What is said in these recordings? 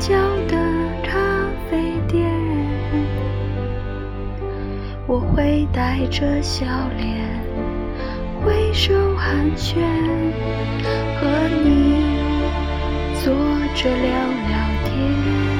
角的咖啡店，我会带着笑脸挥手寒暄，和你坐着聊聊天。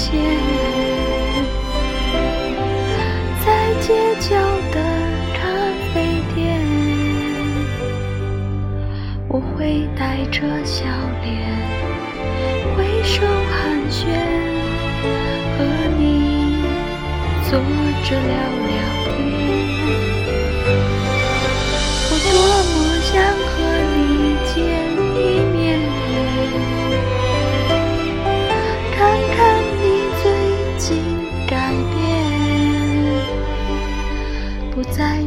的出现？角的咖啡店，我会带着笑脸挥手寒暄，和你坐着聊聊天。